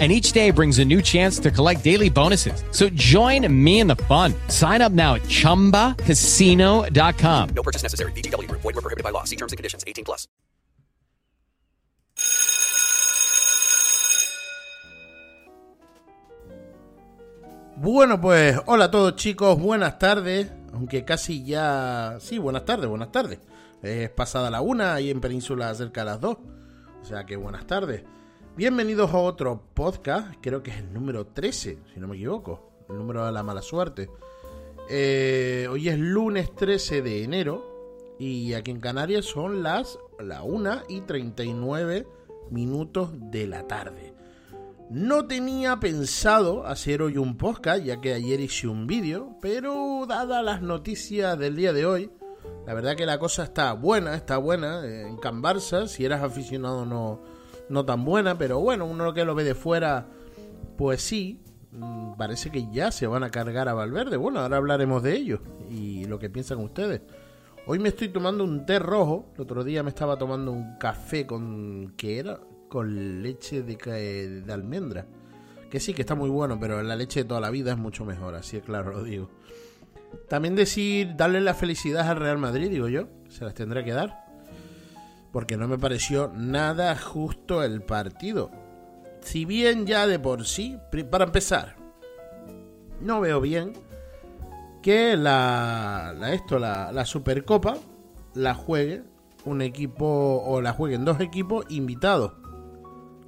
and each day brings a new chance to collect daily bonuses. So join me in the fun. Sign up now at ChumbaCasino.com. No purchase necessary. BGW. Void were prohibited by law. See terms and conditions. 18 plus. Bueno, pues hola a todos chicos, buenas tardes, aunque casi ya... Sí, buenas tardes, buenas tardes. Es pasada la una y en Península cerca de las dos. O sea que buenas tardes. Bienvenidos a otro podcast, creo que es el número 13, si no me equivoco, el número de la mala suerte. Eh, hoy es lunes 13 de enero y aquí en Canarias son las la 1 y 39 minutos de la tarde. No tenía pensado hacer hoy un podcast, ya que ayer hice un vídeo, pero dadas las noticias del día de hoy, la verdad que la cosa está buena, está buena. En Can Barça, si eras aficionado no, no tan buena, pero bueno, uno que lo ve de fuera, pues sí, mm, parece que ya se van a cargar a Valverde. Bueno, ahora hablaremos de ello y lo que piensan ustedes. Hoy me estoy tomando un té rojo, el otro día me estaba tomando un café con... ¿qué era? Con leche de, de almendra. Que sí, que está muy bueno, pero la leche de toda la vida es mucho mejor, así es claro, lo digo. También decir, darle la felicidad al Real Madrid, digo yo, se las tendré que dar porque no me pareció nada justo el partido. Si bien ya de por sí, para empezar, no veo bien que la, esto, la, la Supercopa la juegue un equipo o la jueguen dos equipos invitados.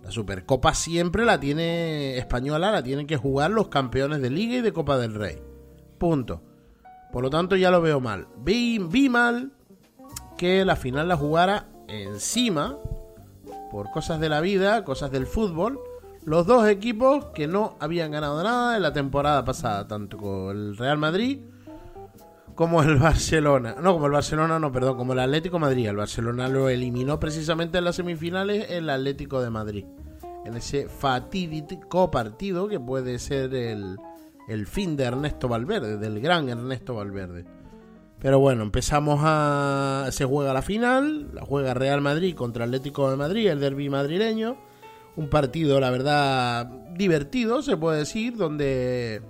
La Supercopa siempre la tiene española, la tienen que jugar los campeones de Liga y de Copa del Rey. Punto. Por lo tanto ya lo veo mal. Vi, vi mal que la final la jugara encima, por cosas de la vida, cosas del fútbol, los dos equipos que no habían ganado nada en la temporada pasada, tanto con el Real Madrid como el Barcelona. No, como el Barcelona, no, perdón, como el Atlético Madrid. El Barcelona lo eliminó precisamente en las semifinales el Atlético de Madrid. En ese fatídico partido que puede ser el, el fin de Ernesto Valverde, del gran Ernesto Valverde. Pero bueno, empezamos a. Se juega la final, la juega Real Madrid contra Atlético de Madrid, el derby madrileño. Un partido, la verdad, divertido, se puede decir, donde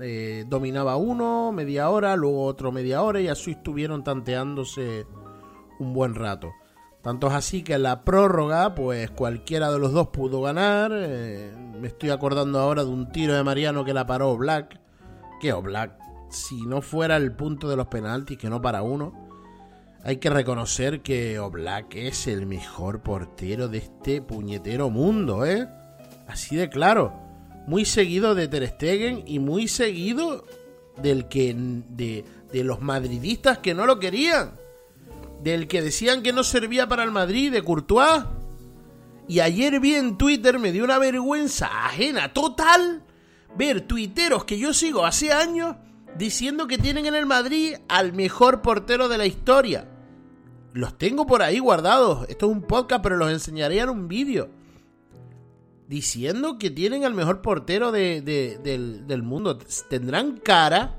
eh, dominaba uno media hora, luego otro media hora y así estuvieron tanteándose un buen rato. Tanto es así que en la prórroga, pues cualquiera de los dos pudo ganar. Eh, me estoy acordando ahora de un tiro de Mariano que la paró Black. Que o Black si no fuera el punto de los penaltis, que no para uno, hay que reconocer que Oblak es el mejor portero de este puñetero mundo, ¿eh? Así de claro. Muy seguido de Ter Stegen y muy seguido del que de, de los madridistas que no lo querían. Del que decían que no servía para el Madrid, de Courtois. Y ayer vi en Twitter, me dio una vergüenza ajena total ver tuiteros que yo sigo hace años diciendo que tienen en el Madrid al mejor portero de la historia. Los tengo por ahí guardados. Esto es un podcast, pero los enseñaré en un vídeo. Diciendo que tienen al mejor portero del, del, mundo. Tendrán cara.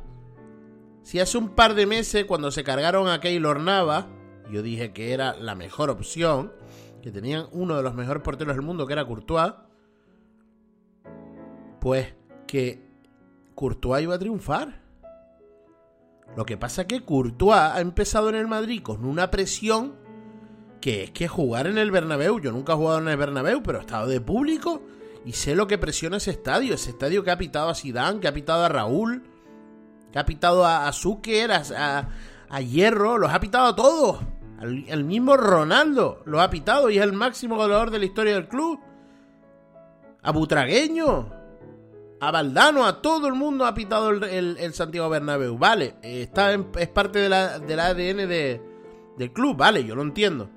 Si hace un par de meses, cuando se cargaron a Keylor Nava, yo dije que era la mejor opción. Que tenían uno de los mejores porteros del mundo, que era Courtois. Pues que Courtois iba a triunfar. Lo que pasa es que Courtois ha empezado en el Madrid con una presión que es que jugar en el Bernabéu, yo nunca he jugado en el Bernabéu, pero he estado de público y sé lo que presiona ese estadio, ese estadio que ha pitado a Zidane, que ha pitado a Raúl, que ha pitado a, Zucker, a, a, Hierro, los ha pitado a todos. el mismo Ronaldo lo ha pitado y es el máximo goleador de la historia del club. A Butragueño, a Valdano, a todo el mundo ha pitado el, Santiago Bernabéu. Vale, está es parte de la, del ADN de, del club, vale, yo lo entiendo.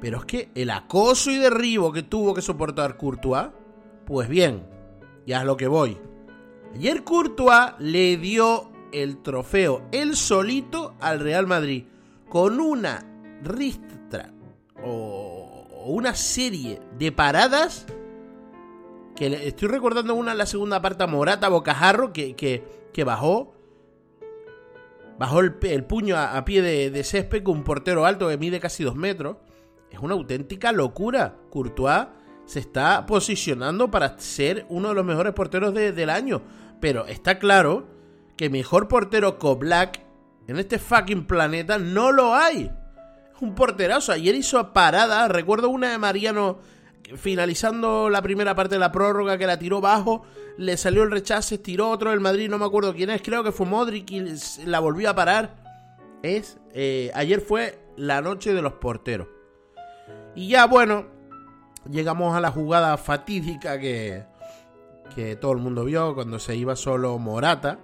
Pero es que el acoso y derribo que tuvo que soportar Courtois, pues bien, ya es lo que voy. Ayer Courtois le dio el trofeo él solito al Real Madrid con una ristra o una serie de paradas que le- estoy recordando una la segunda parte Morata Bocajarro que, que, que bajó bajó el, puño a, pie de, de césped con un portero alto que mide casi dos metros. Es una auténtica locura. Courtois se está posicionando para ser uno de los mejores porteros de- del año. Pero está claro que mejor portero Black en este fucking planeta no lo hay. Es un porterazo. Ayer hizo parada. Recuerdo una de Mariano finalizando la primera parte de la prórroga que la tiró bajo. Le salió el rechace, tiró otro del Madrid. No me acuerdo quién es. Creo que fue Modric y la volvió a parar. Es. eh, ayer fue la noche de los porteros. Y ya, bueno, llegamos a la jugada fatídica que, que todo el mundo vio cuando se iba solo Morata.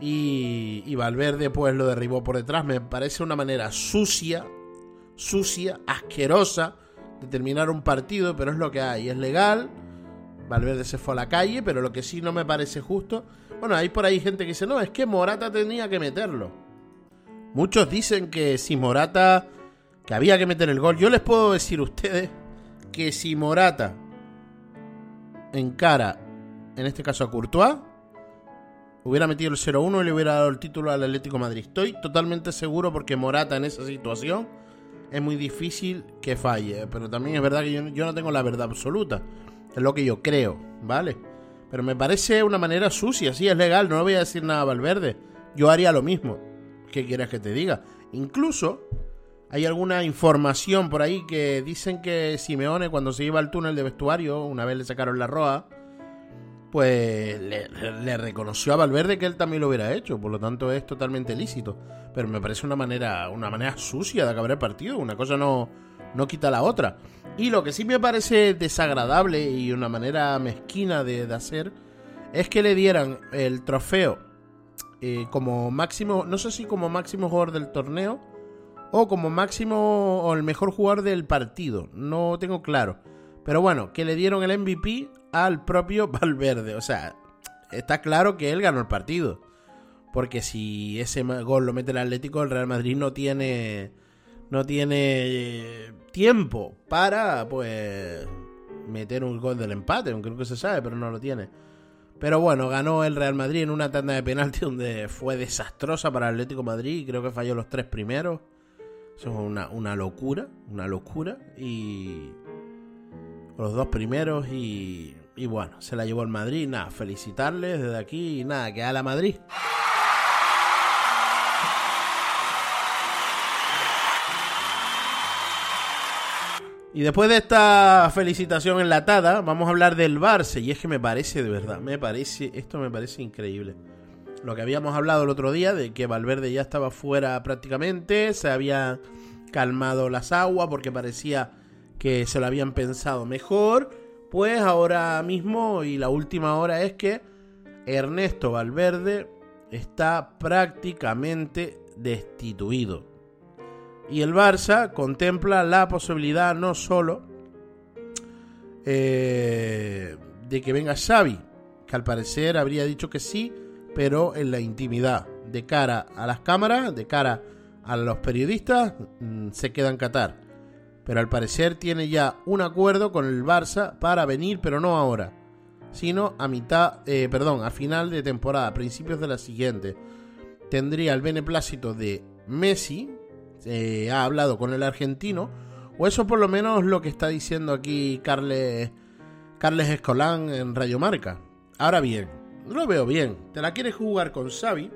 Y, y Valverde pues lo derribó por detrás. Me parece una manera sucia, sucia, asquerosa de terminar un partido, pero es lo que hay. Es legal. Valverde se fue a la calle, pero lo que sí no me parece justo. Bueno, hay por ahí gente que dice, no, es que Morata tenía que meterlo. Muchos dicen que si Morata, que había que meter el gol. Yo les puedo decir a ustedes que si Morata encara, en este caso a Courtois, hubiera metido el 0-1 y le hubiera dado el título al Atlético Madrid. Estoy totalmente seguro porque Morata en esa situación es muy difícil que falle. Pero también es verdad que yo, no tengo la verdad absoluta. Es lo que yo creo, ¿vale? Pero me parece una manera sucia, sí, es legal, no voy a decir nada a Valverde. Yo haría lo mismo. ¿Qué quieres que te diga? Incluso hay alguna información por ahí que dicen que Simeone cuando se iba al túnel de vestuario, una vez le sacaron la roja, pues le, reconoció a Valverde que él también lo hubiera hecho, por lo tanto es totalmente lícito. Pero me parece una manera, una manera sucia de acabar el partido, una cosa no, no quita la otra. Y lo que sí me parece desagradable y una manera mezquina de, de hacer es que le dieran el trofeo eh, como máximo, no sé si como máximo jugador del torneo o como máximo o el mejor jugador del partido, no tengo claro. Pero bueno, que le dieron el MVP al propio Valverde, o sea, está claro que él ganó el partido. Porque si ese gol lo mete el Atlético, el Real Madrid no tiene no tiene eh, tiempo para pues meter un gol del empate, aunque que se sabe, pero no lo tiene. Pero bueno, ganó el Real Madrid en una tanda de penalti donde fue desastrosa para Atlético Madrid. Creo que falló los tres primeros. Eso es una, una locura, una locura. Y los dos primeros y, y bueno, se la llevó el Madrid. Nada, felicitarles desde aquí y nada, que a la Madrid. Y después de esta felicitación enlatada, vamos a hablar del Barça. Y es que me parece, de verdad, me parece, esto me parece increíble. Lo que habíamos hablado el otro día, de que Valverde ya estaba fuera prácticamente, se había calmado las aguas porque parecía que se lo habían pensado mejor. Pues ahora mismo, y la última hora es que Ernesto Valverde está prácticamente destituido. Y el Barça contempla la posibilidad no solo eh, de que venga Xavi, que al parecer habría dicho que sí, pero en la intimidad, de cara a las cámaras, de cara a los periodistas, mm, se queda en Qatar. Pero al parecer tiene ya un acuerdo con el Barça para venir, pero no ahora, sino a mitad, eh, perdón, a final de temporada, a principios de la siguiente. Tendría el beneplácito de Messi, eh, ha hablado con el argentino, o eso por lo menos lo que está diciendo aquí Carles, Carles Escolán en Radio Marca. Ahora bien, lo veo bien. ¿Te la quieres jugar con Xavi?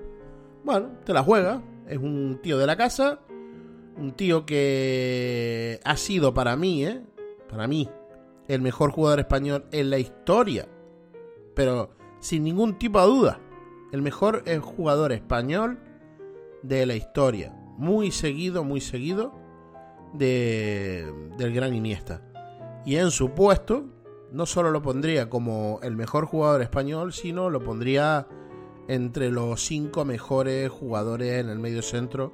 Bueno, te la juega. Es un tío de la casa, un tío que ha sido para mí, ¿eh? Para mí, el mejor jugador español en la historia. Pero sin ningún tipo de duda, el mejor eh, jugador español de la historia muy seguido, muy seguido de, del gran Iniesta. Y en su puesto, no solo lo pondría como el mejor jugador español, sino lo pondría entre los cinco mejores jugadores en el medio centro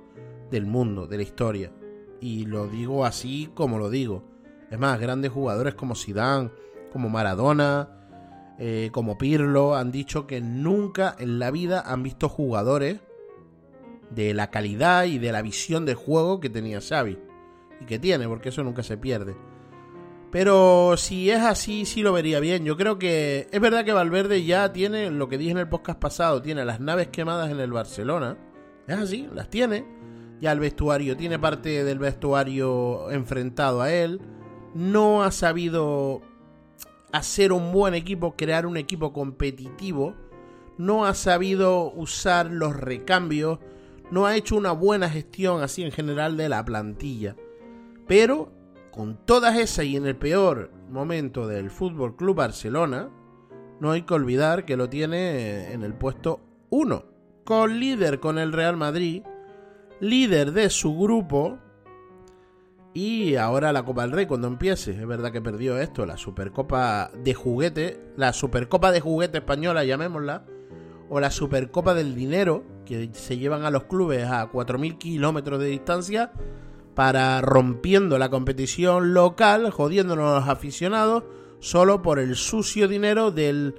del mundo, de la historia. Y lo digo así como lo digo. Es más, grandes jugadores como Zidane, como Maradona, eh, como Pirlo, han dicho que nunca en la vida han visto jugadores de la calidad y de la visión de juego que tenía Xavi. y que tiene, porque eso nunca se pierde. Pero si es así, sí lo vería bien. Yo creo que es verdad que Valverde ya tiene, lo que dije en el podcast pasado, tiene las naves quemadas en el Barcelona. Es así, las tiene. Ya el vestuario, tiene parte del vestuario enfrentado a él. No ha sabido hacer un buen equipo, crear un equipo competitivo. No ha sabido usar los recambios. No ha hecho una buena gestión así en general de la plantilla. Pero con todas esas y en el peor momento del Fútbol Club Barcelona, no hay que olvidar que lo tiene en el puesto 1, con líder con el Real Madrid, líder de su grupo y ahora la Copa del Rey cuando empiece. Es verdad que perdió esto, la Supercopa de juguete, la Supercopa de juguete española, llamémosla, o la Supercopa del dinero, que se llevan a los clubes a 4.000 kilómetros de distancia para rompiendo la competición local, jodiéndonos a los aficionados, solo por el sucio dinero del...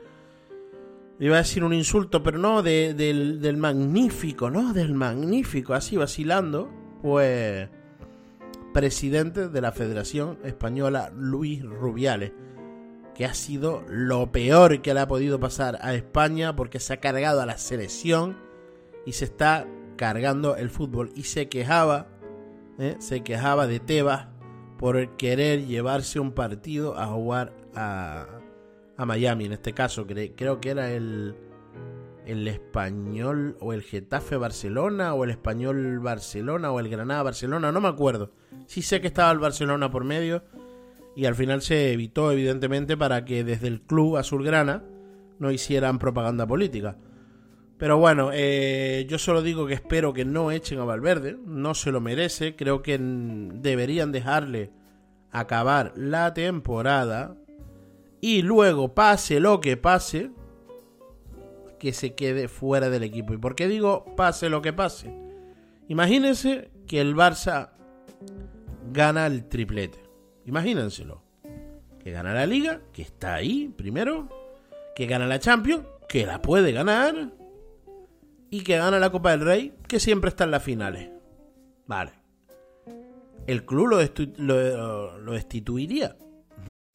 Iba a decir un insulto, pero no, del, del magnífico, ¿no? Del magnífico, así vacilando, pues presidente de la Federación Española, Luis Rubiales, que ha sido lo peor que le ha podido pasar a España porque se ha cargado a la selección y se está cargando el fútbol y se quejaba ¿eh? se quejaba de Tebas por querer llevarse un partido a jugar a, a Miami. En este caso, creo que era el, el español o el Getafe Barcelona o el español Barcelona o el Granada Barcelona, no me acuerdo. Sí sé que estaba el Barcelona por medio y al final se evitó evidentemente para que desde el club azulgrana no hicieran propaganda política. Pero bueno, eh, yo solo digo que espero que no echen a Valverde, no se lo merece, creo que deberían dejarle acabar la temporada y luego pase lo que pase, que se quede fuera del equipo. ¿Y por qué digo pase lo que pase? Imagínense que el Barça gana el triplete. Imagínenselo. Que gana la liga, que está ahí primero, que gana la Champions, que la puede ganar y que gana la Copa del Rey, que siempre está en las finales. Vale. El club lo, lo, lo destituiría.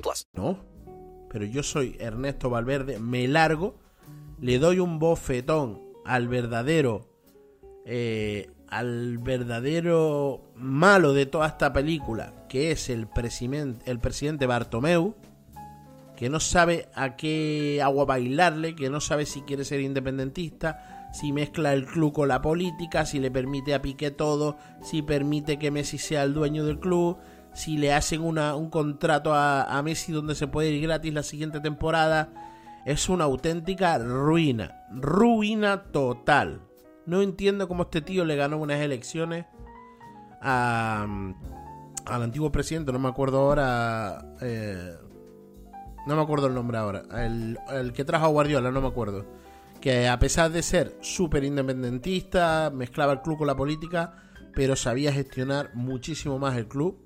18 plus. No, pero yo soy Ernesto Valverde, me largo, le doy un bofetón al verdadero, eh, al verdadero malo de toda esta película, que es el, presidente, el presidente Bartomeu, que no sabe a qué agua bailarle, que no sabe si quiere ser independentista, si mezcla el club con la política, si le permite a Piqué todo, si permite que Messi sea el dueño del club, si le hacen una, un contrato a, a Messi donde se puede ir gratis la siguiente temporada. Es una auténtica ruina, ruina total. No entiendo cómo este tío le ganó unas elecciones al antiguo presidente, no me acuerdo ahora. Eh, no me acuerdo el nombre ahora. El, que trajo a Guardiola, no me acuerdo. Que a pesar de ser súper independentista, mezclaba el club con la política, pero sabía gestionar muchísimo más el club.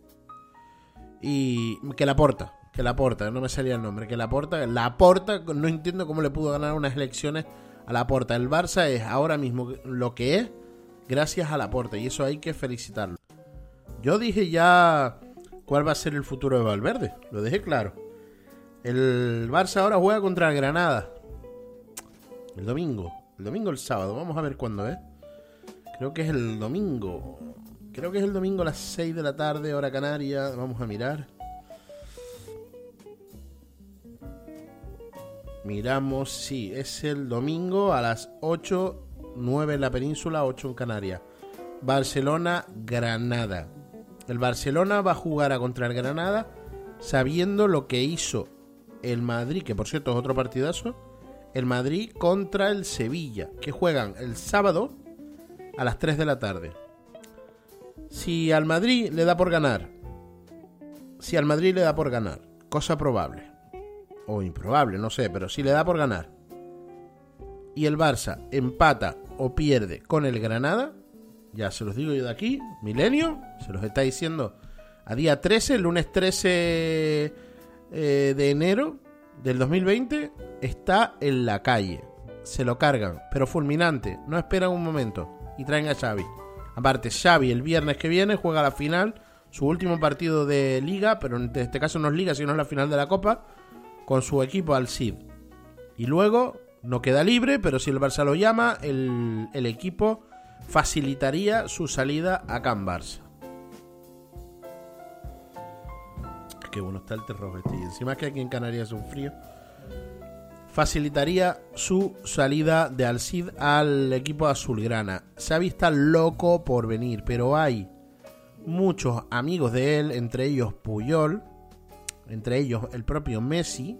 Y que la porta, que la porta, no me salía el nombre, que la porta, la porta, no entiendo cómo le pudo ganar unas elecciones a la porta. El Barça es ahora mismo lo que es gracias a la porta y eso hay que felicitarlo. Yo dije ya cuál va a ser el futuro de Valverde, lo dejé claro. El Barça ahora juega contra Granada. El domingo. El domingo el sábado. Vamos a ver cuándo es. Creo que es el domingo. Creo que es el domingo a las 6 de la tarde, hora canaria. Vamos a mirar. Miramos, sí, es el domingo a las 8, 9 en la península, 8 en Canarias. Barcelona-Granada. El Barcelona va a jugar a contra el Granada sabiendo lo que hizo el Madrid, que por cierto es otro partidazo. El Madrid contra el Sevilla, que juegan el sábado a las 3 de la tarde. Si al Madrid le da por ganar, si al Madrid le da por ganar, cosa probable, o improbable, no sé, pero si le da por ganar, y el Barça empata o pierde con el Granada, ya se los digo yo de aquí, Milenio, se los está diciendo a día 13, lunes 13 eh, de enero del 2020, está en la calle. Se lo cargan, pero fulminante, no esperan un momento y traen a Xavi. Aparte, Xavi el viernes que viene juega la final, su último partido de liga, pero en este caso no es liga, sino es la final de la Copa, con su equipo al CID. Y luego no queda libre, pero si el Barça lo llama, el, equipo facilitaría su salida a Can Barça. Qué bueno está el terror este. Y encima que aquí en Canarias es un frío. Facilitaría su salida de Alcid al equipo azulgrana. Xavi está loco por venir, pero hay muchos amigos de él, entre ellos Puyol, entre ellos el propio Messi,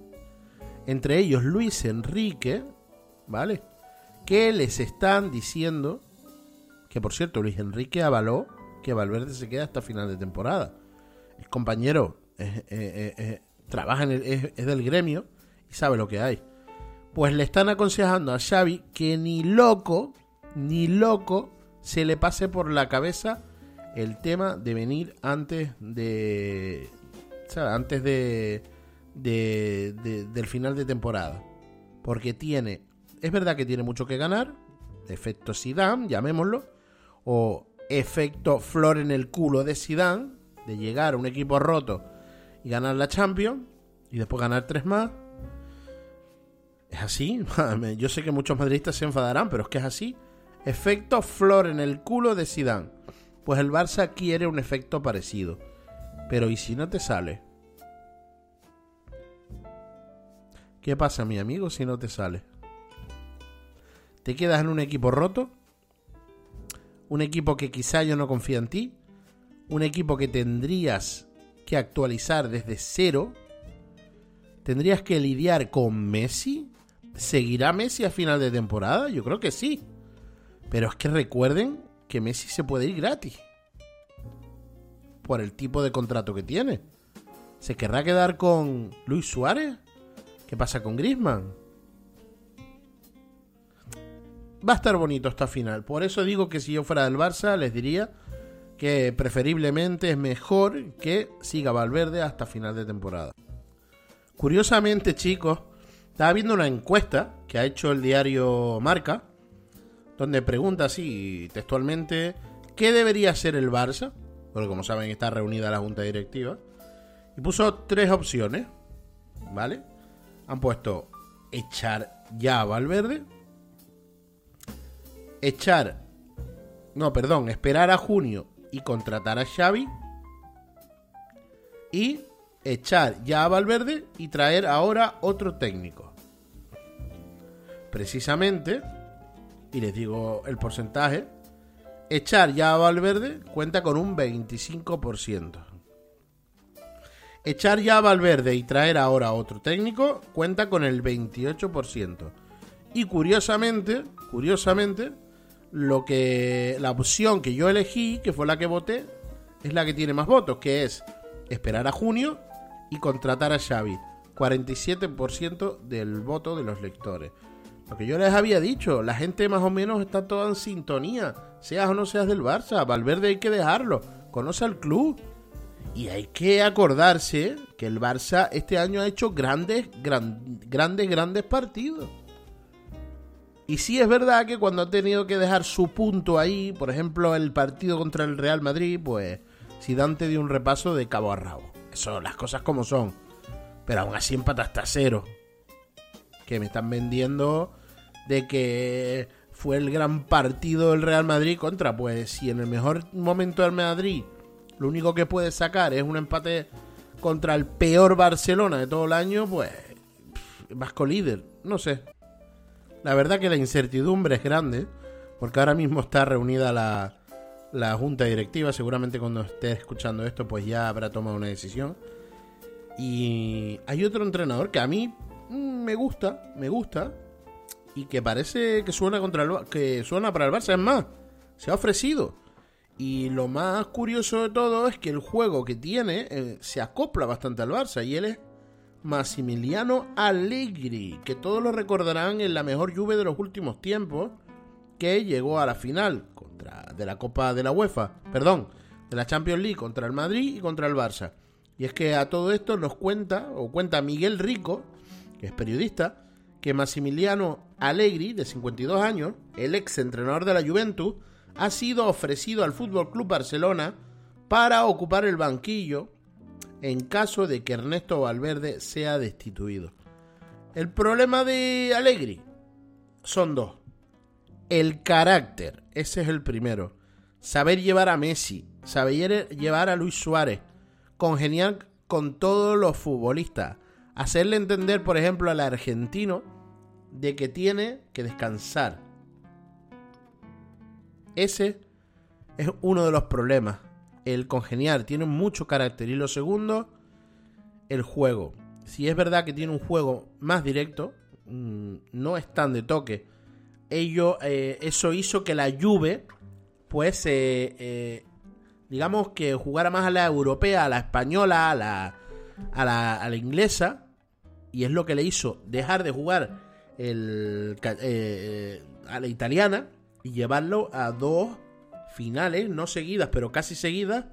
entre ellos Luis Enrique, ¿vale? Que les están diciendo que por cierto Luis Enrique avaló que Valverde se queda hasta final de temporada. El compañero eh, eh, eh, trabaja en el, es del gremio y sabe lo que hay. Pues le están aconsejando a Xavi que ni loco, ni loco se le pase por la cabeza el tema de venir antes de. ¿sabes? Antes de, de, de- del final de temporada. Porque tiene. Es verdad que tiene mucho que ganar. Efecto Zidane, llamémoslo. O efecto flor en el culo de Zidane. De llegar a un equipo roto y ganar la Champions. Y después ganar tres más. Es así. Yo sé que muchos madridistas se enfadarán, pero es que es así. Efecto flor en el culo de Zidane. Pues el Barça quiere un efecto parecido. Pero ¿y si no te sale? ¿Qué pasa, mi amigo, si no te sale? ¿Te quedas en un equipo roto? ¿Un equipo que quizá yo no confía en ti? ¿Un equipo que tendrías que actualizar desde cero? ¿Tendrías que lidiar con Messi? ¿Seguirá Messi a final de temporada? Yo creo que sí. Pero es que recuerden que Messi se puede ir gratis. Por el tipo de contrato que tiene. ¿Se querrá quedar con Luis Suárez? ¿Qué pasa con Griezmann? Va a estar bonito esta final. Por eso digo que si yo fuera del Barça, les diría que preferiblemente es mejor que siga Valverde hasta final de temporada. Curiosamente, chicos, estaba viendo una encuesta que ha hecho el diario Marca, donde pregunta así textualmente qué debería ser el Barça, porque como saben está reunida la junta directiva, y puso tres opciones, ¿vale? Han puesto echar ya a Valverde, echar, no, perdón, esperar a junio y contratar a Xavi, y echar ya a Valverde y traer ahora otro técnico. Precisamente, y les digo el porcentaje, echar ya a Valverde cuenta con un 25%. Echar ya a Valverde y traer ahora otro técnico cuenta con el 28%. Y curiosamente, curiosamente, lo que la opción que yo elegí, que fue la que voté, es la que tiene más votos, que es esperar a junio y contratar a Xavi. 47% del voto de los lectores. Lo que yo les había dicho, la gente más o menos está toda en sintonía. Seas o no seas del Barça, Valverde hay que dejarlo. Conoce al club. Y hay que acordarse que el Barça este año ha hecho grandes, gran- grandes, grandes partidos. Y sí es verdad que cuando ha tenido que dejar su punto ahí, por ejemplo, el partido contra el Real Madrid, pues Zidane te dio un repaso de cabo a rabo. Eso, las cosas como son. Pero aún así empata hasta cero. Que me están vendiendo de que fue el gran partido del Real Madrid contra, pues si en el mejor momento del Madrid lo único que puede sacar es un empate contra el peor Barcelona de todo el año, pues Vasco líder, no sé. La verdad que la incertidumbre es grande, porque ahora mismo está reunida la, la junta directiva, seguramente cuando esté escuchando esto pues ya habrá tomado una decisión. Y hay otro entrenador que a mí mm, me gusta, me gusta, y que parece que suena, contra el, que suena para el Barça, es más, se ha ofrecido. Y lo más curioso de todo es que el juego que tiene eh, se acopla bastante al Barça, y él es Massimiliano Allegri, que todos lo recordarán en la mejor lluvia de los últimos tiempos, que llegó a la final contra, de la Copa de la UEFA, perdón, de la Champions League contra el Madrid y contra el Barça. Y es que a todo esto nos cuenta, o cuenta Miguel Rico, que es periodista, que Massimiliano Allegri, de 52 años, el ex entrenador de la Juventus, ha sido ofrecido al Fútbol Club Barcelona para ocupar el banquillo en caso de que Ernesto Valverde sea destituido. El problema de Allegri son dos. El carácter, ese es el primero. Saber llevar a Messi, saber llevar a Luis Suárez, congeniar con todos los futbolistas, hacerle entender, por ejemplo, al argentino de que tiene que descansar. Ese es uno de los problemas el congeniar, tiene mucho carácter. Y lo segundo, el juego. Si es verdad que tiene un juego más directo, mm, no es tan de toque. Ello, eh, eso hizo que la Juve, pues, eh, eh, digamos que jugara más a la europea, a la española, a la, inglesa. Y es lo que le hizo dejar de jugar el, a la italiana y llevarlo a dos finales, no seguidas, pero casi seguidas,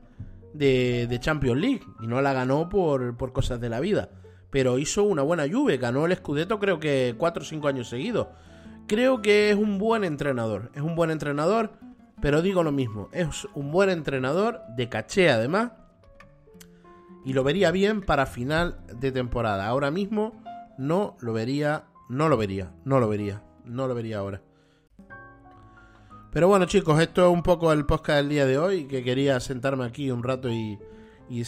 de, de Champions League. Y no la ganó por, por, cosas de la vida. Pero hizo una buena lluvia, ganó el Scudetto creo que 4 o 5 años seguidos. Creo que es un buen entrenador. Es un buen entrenador, pero digo lo mismo. Es un buen entrenador, de caché además. Y lo vería bien para final de temporada. Ahora mismo no lo vería, no lo vería, no lo vería, no lo vería ahora. Pero bueno, chicos, esto es un poco el podcast del día de hoy, que quería sentarme aquí un rato y, y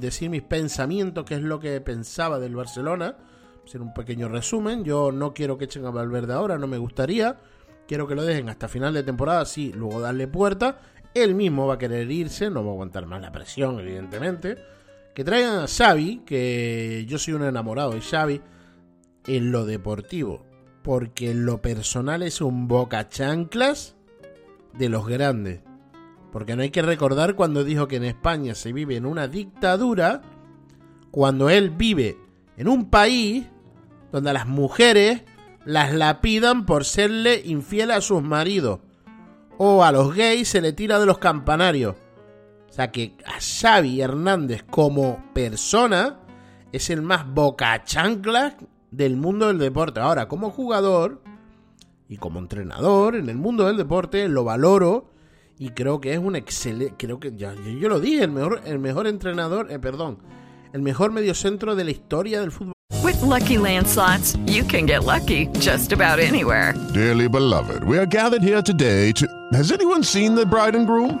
decir mis pensamientos, qué es lo que pensaba del Barcelona. Hacer un pequeño resumen. Yo no quiero que echen a Valverde ahora, no me gustaría. Quiero que lo dejen hasta final de temporada, sí, luego darle puerta. Él mismo va a querer irse, no va a aguantar más la presión, evidentemente. Que traigan a Xavi, que yo soy un enamorado de Xavi, en lo deportivo. Porque en lo personal es un boca chanclas de los grandes. Porque no hay que recordar cuando dijo que en España se vive en una dictadura, cuando él vive en un país donde las mujeres las lapidan por serle infiel a sus maridos. O a los gays se le tira de los campanarios. O sea que a Xavi Hernández como persona es el más boca chancla del mundo del deporte. Ahora, como jugador, y como entrenador en el mundo del deporte lo valoro y creo que es un excelente, creo que ya yo, lo dije, el mejor el mejor entrenador, eh, perdón, el mejor mediocentro de la historia del fútbol. With lucky landslots, you can get lucky just about anywhere. Dearly beloved, we are gathered here today to Has anyone seen the bride and groom?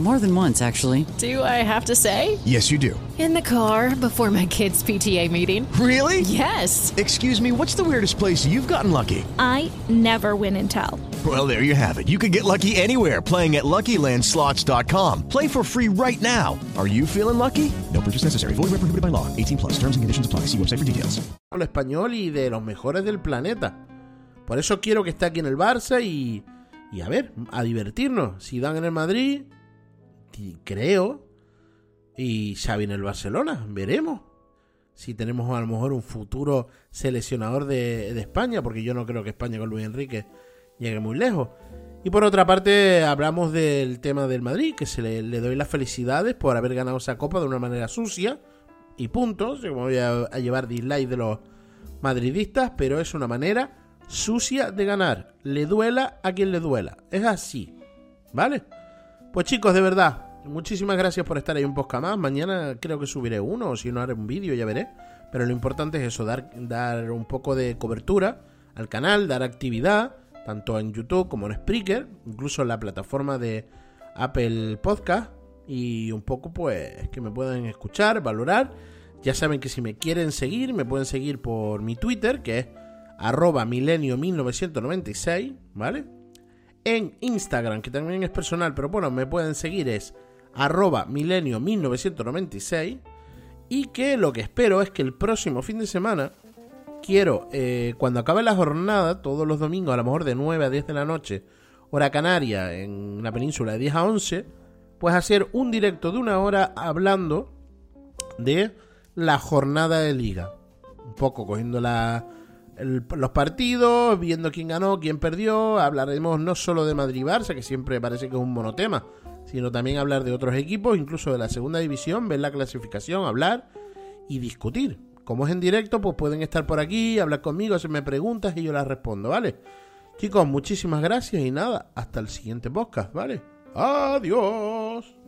More than once, actually. Do I have to say? Yes, you do. In the car before my kids' PTA meeting. Really? Yes. Excuse me, what's the weirdest place you've gotten lucky? I never win and tell. Well, there you have it. You can get lucky anywhere playing at LuckyLandSlots.com. Play for free right now. Are you feeling lucky? No purchase necessary. Void where prohibited by law. 18 plus. Terms and conditions apply. See website for details. español y de los mejores del planeta. Por eso quiero que esté aquí en el Barça y, y a ver, a divertirnos. Si dan en el Madrid, creo. Y Xavi en el Barcelona, veremos. Si tenemos a lo mejor un futuro seleccionador de, España, porque yo no creo que España con Luis Enrique llegue muy lejos. Y por otra parte, hablamos del tema del Madrid, que se le, doy las felicidades por haber ganado esa copa de una manera sucia. Y puntos. Yo me voy a llevar dislike de los madridistas, pero es una manera sucia de ganar. Le duela a quien le duela. Es así. ¿Vale? Pues chicos, de verdad, muchísimas gracias por estar ahí un podcast más. Mañana creo que subiré uno, o si no haré un vídeo, ya veré. Pero lo importante es eso, dar, dar un poco de cobertura al canal, dar actividad, tanto en YouTube como en Spreaker, incluso en la plataforma de Apple Podcast. Y un poco, pues, que me puedan escuchar, valorar. Ya saben que si me quieren seguir, me pueden seguir por mi Twitter, que es arroba milenio1996, ¿vale? En Instagram, que también es personal, pero bueno, me pueden seguir es arroba milenio1996. Y que lo que espero es que el próximo fin de semana quiero, eh, cuando acabe la jornada, todos los domingos, a lo mejor de 9 a 10 de la noche, hora canaria, en la península de 10 a 11, pues hacer un directo de una hora hablando de la jornada de liga. Un poco cogiendo la, los partidos, viendo quién ganó, quién perdió. Hablaremos no solo de Madrid-Barça, que siempre parece que es un monotema, sino también hablar de otros equipos, incluso de la segunda división, ver la clasificación, hablar y discutir. Como es en directo, pues pueden estar por aquí, hablar conmigo, hacerme preguntas y yo las respondo, ¿vale? Chicos, muchísimas gracias y nada, hasta el siguiente podcast, ¿vale? Adiós.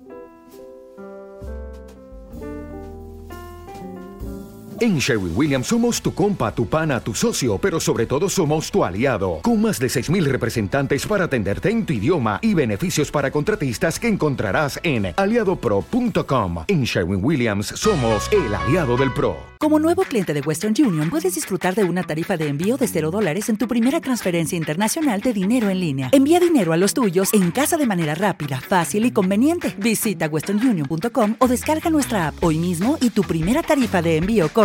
En Sherwin Williams somos tu compa, tu pana, tu socio, pero sobre todo somos tu aliado, con más de 6.000 representantes para atenderte en tu idioma y beneficios para contratistas que encontrarás en aliadopro.com. En Sherwin Williams somos el aliado del PRO. Como nuevo cliente de Western Union, puedes disfrutar de una tarifa de envío de 0 dólares en tu primera transferencia internacional de dinero en línea. Envía dinero a los tuyos en casa de manera rápida, fácil y conveniente. Visita westernunion.com o descarga nuestra app hoy mismo y tu primera tarifa de envío